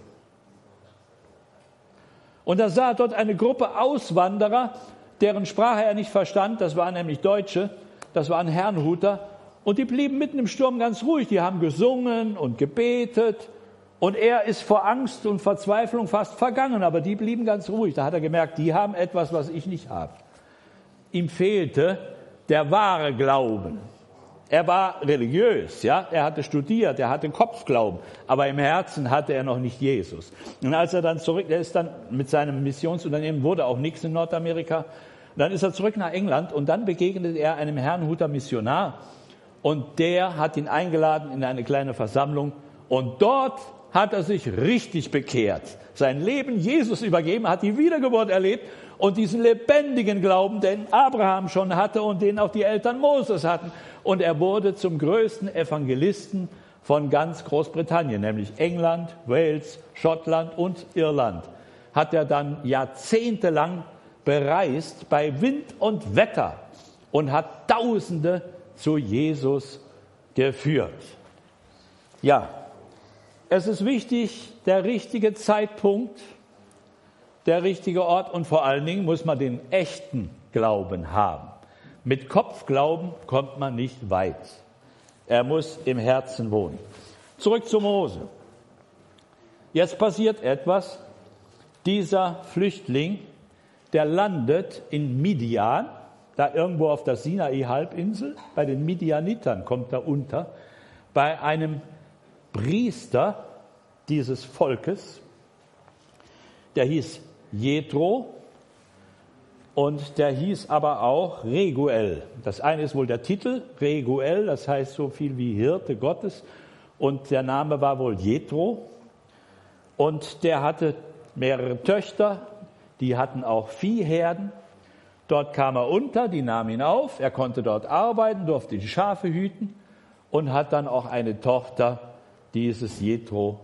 Speaker 1: Und da sah er dort eine Gruppe Auswanderer, deren Sprache er nicht verstand. Das waren nämlich Deutsche. Das waren Herrnhuter. Und die blieben mitten im Sturm ganz ruhig. Die haben gesungen und gebetet. Und er ist vor Angst und Verzweiflung fast vergangen. Aber die blieben ganz ruhig. Da hat er gemerkt, die haben etwas, was ich nicht habe. Ihm fehlte der wahre Glauben. Er war religiös, ja, er hatte studiert, er hatte Kopfglauben, aber im Herzen hatte er noch nicht Jesus. Und als er dann zurück, er ist dann mit seinem Missionsunternehmen, wurde auch nichts in Nordamerika, dann ist er zurück nach England und dann begegnet er einem Herrnhuter Missionar und der hat ihn eingeladen in eine kleine Versammlung und dort hat er sich richtig bekehrt, sein Leben Jesus übergeben, hat die Wiedergeburt erlebt und diesen lebendigen Glauben, den Abraham schon hatte und den auch die Eltern Moses hatten. Und er wurde zum größten Evangelisten von ganz Großbritannien, nämlich England, Wales, Schottland und Irland. Hat er dann jahrzehntelang bereist bei Wind und Wetter und hat Tausende zu Jesus geführt. Ja, es ist wichtig, der richtige Zeitpunkt, der richtige Ort und vor allen Dingen muss man den echten Glauben haben. Mit Kopfglauben kommt man nicht weit. Er muss im Herzen wohnen. Zurück zu Mose. Jetzt passiert etwas. Dieser Flüchtling, der landet in Midian, da irgendwo auf der Sinai-Halbinsel, bei den Midianitern kommt er unter, bei einem Priester dieses Volkes, der hieß Jethro und der hieß aber auch Reguel. Das eine ist wohl der Titel, Reguel, das heißt so viel wie Hirte Gottes. Und der Name war wohl Jethro. Und der hatte mehrere Töchter, die hatten auch Viehherden. Dort kam er unter, die nahmen ihn auf, er konnte dort arbeiten, durfte die Schafe hüten und hat dann auch eine Tochter dieses Jethro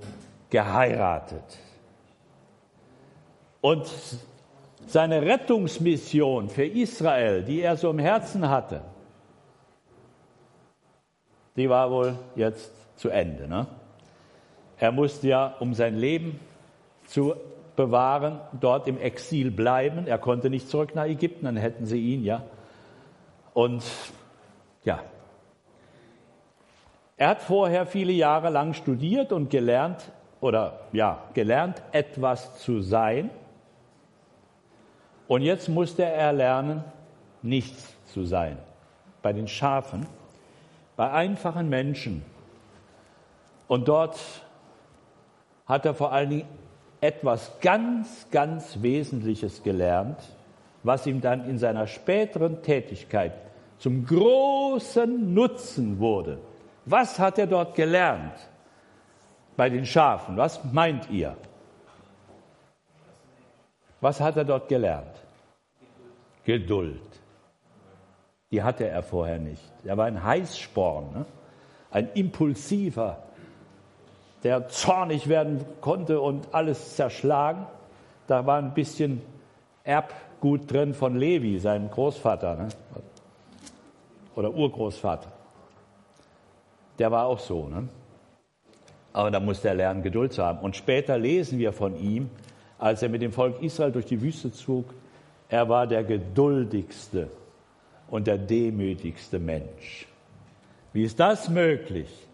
Speaker 1: geheiratet. Und seine Rettungsmission für Israel, die er so im Herzen hatte, die war wohl jetzt zu Ende. Ne? Er musste ja, um sein Leben zu bewahren, dort im Exil bleiben. Er konnte nicht zurück nach Ägypten, dann hätten sie ihn ja. Und ja, er hat vorher viele Jahre lang studiert und gelernt oder ja, gelernt etwas zu sein und jetzt musste er lernen, nichts zu sein. Bei den Schafen, bei einfachen Menschen. Und dort hat er vor allen Dingen etwas ganz, ganz Wesentliches gelernt, was ihm dann in seiner späteren Tätigkeit zum großen Nutzen wurde. Was hat er dort gelernt bei den Schafen? Was meint ihr? Was hat er dort gelernt? Geduld. Die hatte er vorher nicht. Er war ein Heißsporn, ne? ein impulsiver, der zornig werden konnte und alles zerschlagen. Da war ein bisschen Erbgut drin von Levi, seinem Großvater ne? oder Urgroßvater. Der war auch so. Ne? Aber da musste er lernen, Geduld zu haben. Und später lesen wir von ihm, als er mit dem Volk Israel durch die Wüste zog, er war der geduldigste und der demütigste Mensch. Wie ist das möglich?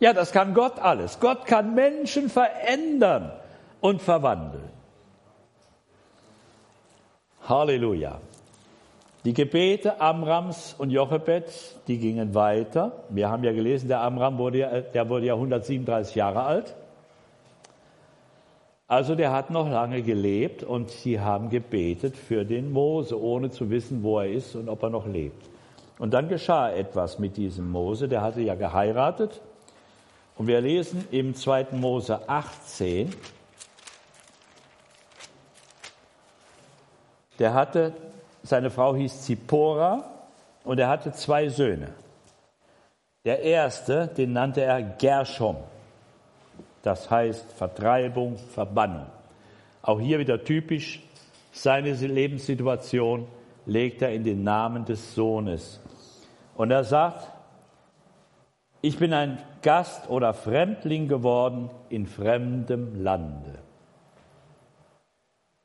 Speaker 1: Ja, das kann Gott alles. Gott kann Menschen verändern und verwandeln. Halleluja. Die Gebete Amrams und Jochebed, die gingen weiter. Wir haben ja gelesen, der Amram wurde ja, der wurde ja 137 Jahre alt. Also der hat noch lange gelebt und sie haben gebetet für den Mose, ohne zu wissen, wo er ist und ob er noch lebt. Und dann geschah etwas mit diesem Mose, der hatte ja geheiratet. Und wir lesen im 2. Mose 18, der hatte, seine Frau hieß Zippora und er hatte zwei Söhne. Der erste, den nannte er Gershom. Das heißt Vertreibung, Verbannung. Auch hier wieder typisch, seine Lebenssituation legt er in den Namen des Sohnes. Und er sagt, ich bin ein Gast oder Fremdling geworden in fremdem Lande.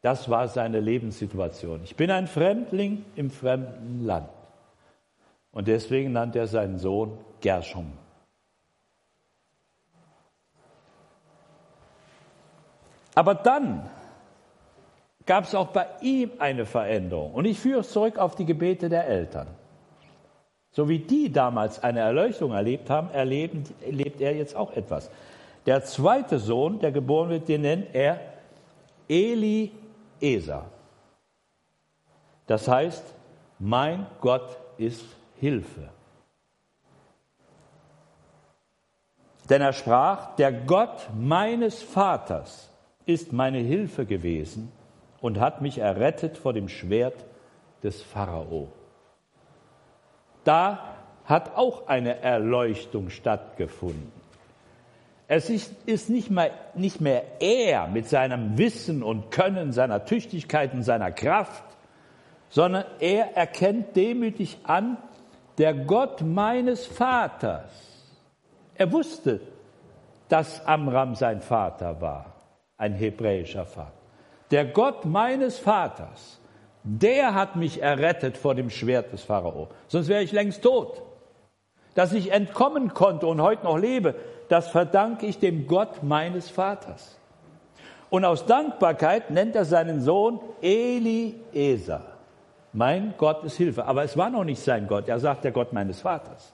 Speaker 1: Das war seine Lebenssituation. Ich bin ein Fremdling im fremden Land. Und deswegen nannte er seinen Sohn Gershom. Aber dann gab es auch bei ihm eine Veränderung. Und ich führe es zurück auf die Gebete der Eltern. So wie die damals eine Erleuchtung erlebt haben, erleben, erlebt er jetzt auch etwas. Der zweite Sohn, der geboren wird, den nennt er Eliezer. Das heißt, mein Gott ist Hilfe. Denn er sprach, der Gott meines Vaters ist meine Hilfe gewesen und hat mich errettet vor dem Schwert des Pharao. Da hat auch eine Erleuchtung stattgefunden. Es ist, nicht, mehr, nicht mehr er mit seinem Wissen und Können, seiner Tüchtigkeit und seiner Kraft, sondern er erkennt demütig an, der Gott meines Vaters. Er wusste, dass Amram sein Vater war ein hebräischer Vater. Der Gott meines Vaters, der hat mich errettet vor dem Schwert des Pharao. Sonst wäre ich längst tot. Dass ich entkommen konnte und heute noch lebe, das verdanke ich dem Gott meines Vaters. Und aus Dankbarkeit nennt er seinen Sohn Eliezer. Mein Gott ist Hilfe. Aber es war noch nicht sein Gott. Er sagt der Gott meines Vaters.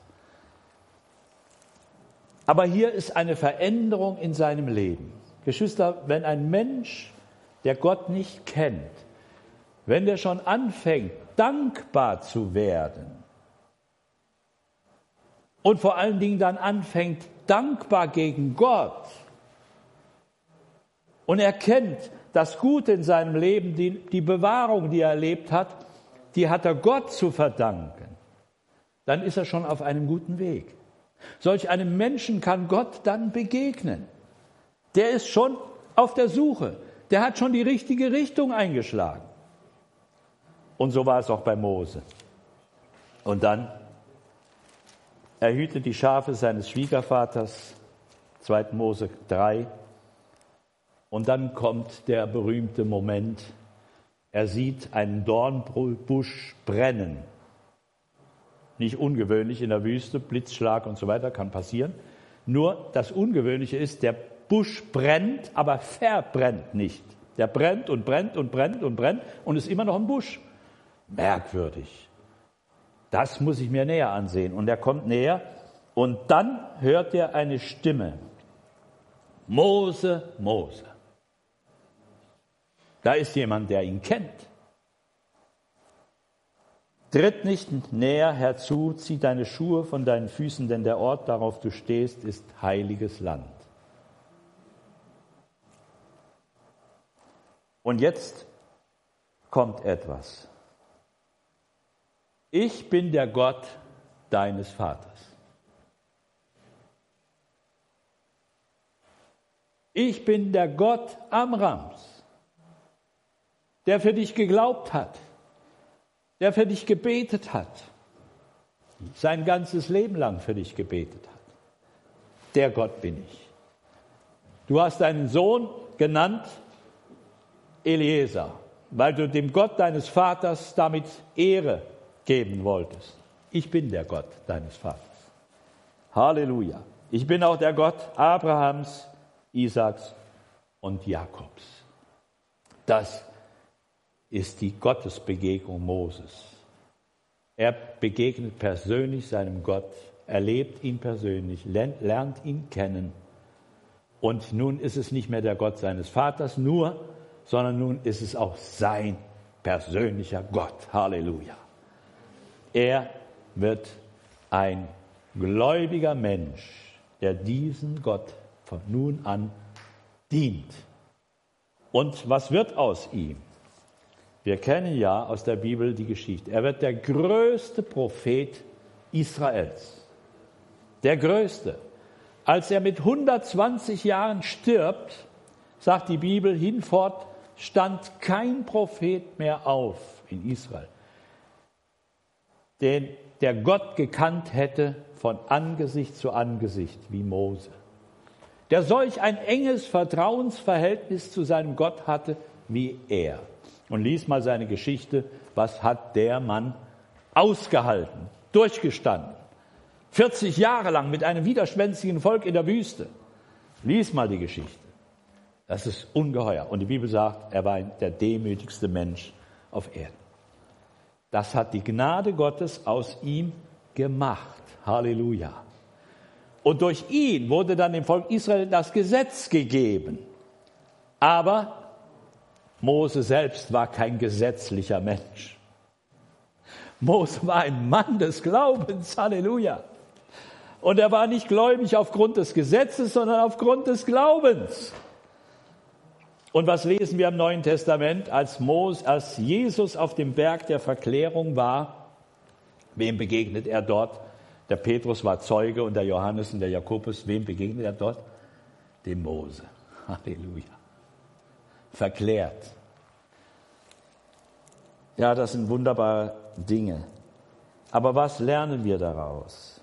Speaker 1: Aber hier ist eine Veränderung in seinem Leben. Geschwister, wenn ein Mensch, der Gott nicht kennt, wenn der schon anfängt, dankbar zu werden und vor allen Dingen dann anfängt, dankbar gegen Gott und erkennt das Gute in seinem Leben, die, die Bewahrung, die er erlebt hat, die hat er Gott zu verdanken, dann ist er schon auf einem guten Weg. Solch einem Menschen kann Gott dann begegnen der ist schon auf der Suche. Der hat schon die richtige Richtung eingeschlagen. Und so war es auch bei Mose. Und dann, er hütet die Schafe seines Schwiegervaters, 2. Mose 3. Und dann kommt der berühmte Moment, er sieht einen Dornbusch brennen. Nicht ungewöhnlich in der Wüste, Blitzschlag und so weiter kann passieren. Nur das Ungewöhnliche ist, der Busch brennt, aber verbrennt nicht. Der brennt und brennt und brennt und brennt und ist immer noch ein Busch. Merkwürdig. Das muss ich mir näher ansehen. Und er kommt näher und dann hört er eine Stimme. Mose, Mose. Da ist jemand, der ihn kennt. Tritt nicht näher herzu, zieh deine Schuhe von deinen Füßen, denn der Ort, darauf du stehst, ist heiliges Land. Und jetzt kommt etwas. Ich bin der Gott deines Vaters. Ich bin der Gott Amrams, der für dich geglaubt hat, der für dich gebetet hat, sein ganzes Leben lang für dich gebetet hat. Der Gott bin ich. Du hast deinen Sohn genannt Eliezer, weil du dem Gott deines Vaters damit Ehre geben wolltest. Ich bin der Gott deines Vaters. Halleluja. Ich bin auch der Gott Abrahams, Isaaks und Jakobs. Das ist die Gottesbegegnung Moses. Er begegnet persönlich seinem Gott, erlebt ihn persönlich, lernt ihn kennen. Und nun ist es nicht mehr der Gott seines Vaters nur, sondern nun ist es auch sein persönlicher Gott. Halleluja. Er wird ein gläubiger Mensch, der diesen Gott von nun an dient. Und was wird aus ihm? Wir kennen ja aus der Bibel die Geschichte. Er wird der größte Prophet Israels. Der größte. Als er mit 120 Jahren stirbt, sagt die Bibel hinfort, stand kein Prophet mehr auf in Israel, den der Gott gekannt hätte von Angesicht zu Angesicht wie Mose, der solch ein enges Vertrauensverhältnis zu seinem Gott hatte wie er. Und lies mal seine Geschichte, was hat der Mann ausgehalten, durchgestanden. 40 Jahre lang mit einem widerschwänzigen Volk in der Wüste. Lies mal die Geschichte. Das ist ungeheuer. Und die Bibel sagt, er war der demütigste Mensch auf Erden. Das hat die Gnade Gottes aus ihm gemacht. Halleluja. Und durch ihn wurde dann dem Volk Israel das Gesetz gegeben. Aber Mose selbst war kein gesetzlicher Mensch. Mose war ein Mann des Glaubens. Halleluja. Und er war nicht gläubig aufgrund des Gesetzes, sondern aufgrund des Glaubens. Und was lesen wir im Neuen Testament? Als, Mos, als Jesus auf dem Berg der Verklärung war, wem begegnet er dort? Der Petrus war Zeuge und der Johannes und der Jakobus, wem begegnet er dort? Dem Mose. Halleluja. Verklärt. Ja, das sind wunderbare Dinge. Aber was lernen wir daraus?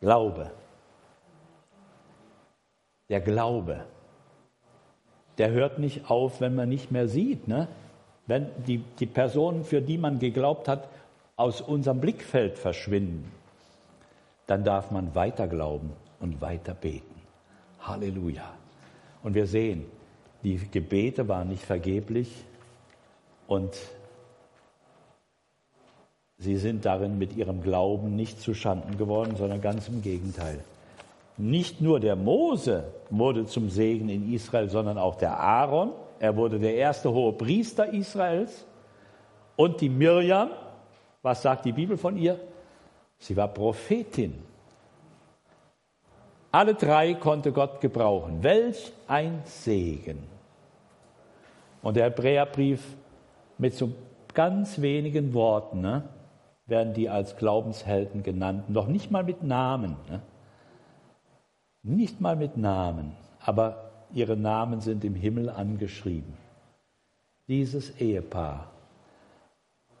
Speaker 1: Glaube. Der Glaube der hört nicht auf, wenn man nicht mehr sieht. Ne? Wenn die, die Personen, für die man geglaubt hat, aus unserem Blickfeld verschwinden, dann darf man weiter glauben und weiter beten. Halleluja. Und wir sehen, die Gebete waren nicht vergeblich und sie sind darin mit ihrem Glauben nicht zu Schanden geworden, sondern ganz im Gegenteil. Nicht nur der Mose wurde zum Segen in Israel, sondern auch der Aaron. Er wurde der erste hohe Priester Israels. Und die Mirjam, was sagt die Bibel von ihr? Sie war Prophetin. Alle drei konnte Gott gebrauchen. Welch ein Segen. Und der Hebräerbrief mit so ganz wenigen Worten ne, werden die als Glaubenshelden genannt, noch nicht mal mit Namen. Ne. Nicht mal mit Namen, aber ihre Namen sind im Himmel angeschrieben. Dieses Ehepaar.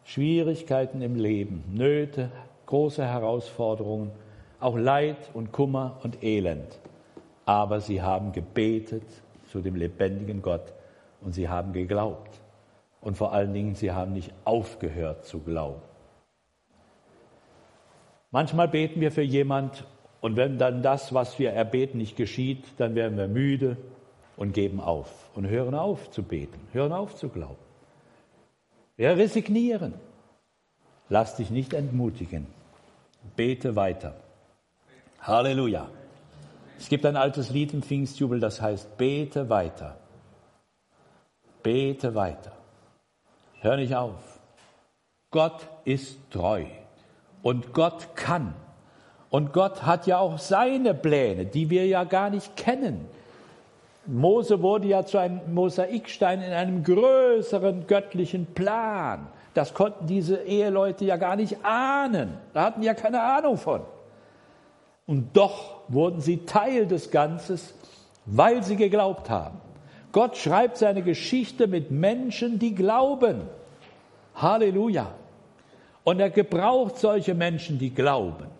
Speaker 1: Schwierigkeiten im Leben, Nöte, große Herausforderungen, auch Leid und Kummer und Elend. Aber sie haben gebetet zu dem lebendigen Gott und sie haben geglaubt. Und vor allen Dingen, sie haben nicht aufgehört zu glauben. Manchmal beten wir für jemand und wenn dann das, was wir erbeten, nicht geschieht, dann werden wir müde und geben auf und hören auf zu beten, hören auf zu glauben. Wir resignieren. Lass dich nicht entmutigen. Bete weiter. Halleluja. Es gibt ein altes Lied im Pfingstjubel, das heißt, bete weiter. Bete weiter. Hör nicht auf. Gott ist treu und Gott kann. Und Gott hat ja auch seine Pläne, die wir ja gar nicht kennen. Mose wurde ja zu einem Mosaikstein in einem größeren göttlichen Plan. Das konnten diese Eheleute ja gar nicht ahnen. Da hatten ja keine Ahnung von. Und doch wurden sie Teil des Ganzen, weil sie geglaubt haben. Gott schreibt seine Geschichte mit Menschen, die glauben. Halleluja. Und er gebraucht solche Menschen, die glauben.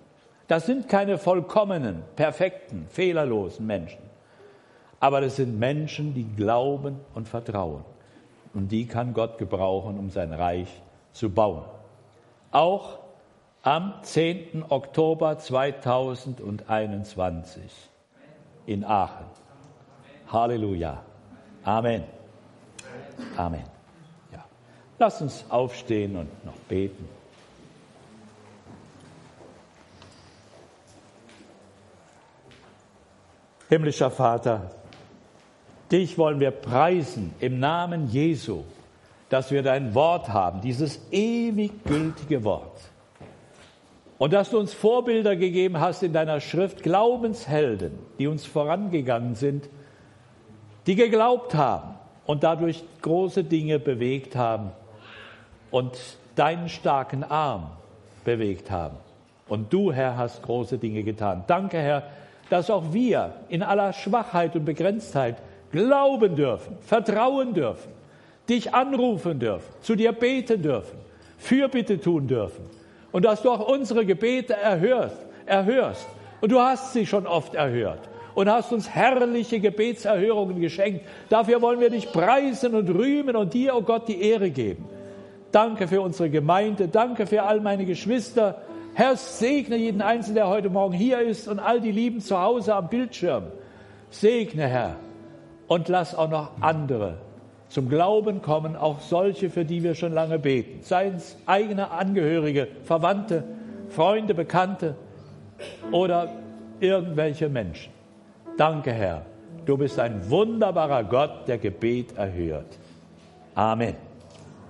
Speaker 1: Das sind keine vollkommenen, perfekten, fehlerlosen Menschen. Aber das sind Menschen, die glauben und vertrauen. Und die kann Gott gebrauchen, um sein Reich zu bauen. Auch am 10. Oktober 2021 in Aachen. Halleluja. Amen. Amen. Ja. Lass uns aufstehen und noch beten. Himmlischer Vater, Dich wollen wir preisen im Namen Jesu, dass wir dein Wort haben, dieses ewig gültige Wort. Und dass du uns Vorbilder gegeben hast in deiner Schrift, Glaubenshelden, die uns vorangegangen sind, die geglaubt haben und dadurch große Dinge bewegt haben und deinen starken Arm bewegt haben. Und du, Herr, hast große Dinge getan. Danke, Herr, dass auch wir in aller Schwachheit und Begrenztheit glauben dürfen, vertrauen dürfen, dich anrufen dürfen, zu dir beten dürfen, Fürbitte tun dürfen und dass du auch unsere Gebete erhörst, erhörst. Und du hast sie schon oft erhört und hast uns herrliche Gebetserhörungen geschenkt. Dafür wollen wir dich preisen und rühmen und dir, oh Gott, die Ehre geben. Danke für unsere Gemeinde, danke für all meine Geschwister. Herr, segne jeden Einzelnen, der heute Morgen hier ist und all die Lieben zu Hause am Bildschirm. Segne, Herr und lass auch noch andere zum Glauben kommen, auch solche, für die wir schon lange beten. Seien es eigene Angehörige, Verwandte, Freunde, Bekannte oder irgendwelche Menschen. Danke, Herr. Du bist ein wunderbarer Gott, der Gebet erhört. Amen.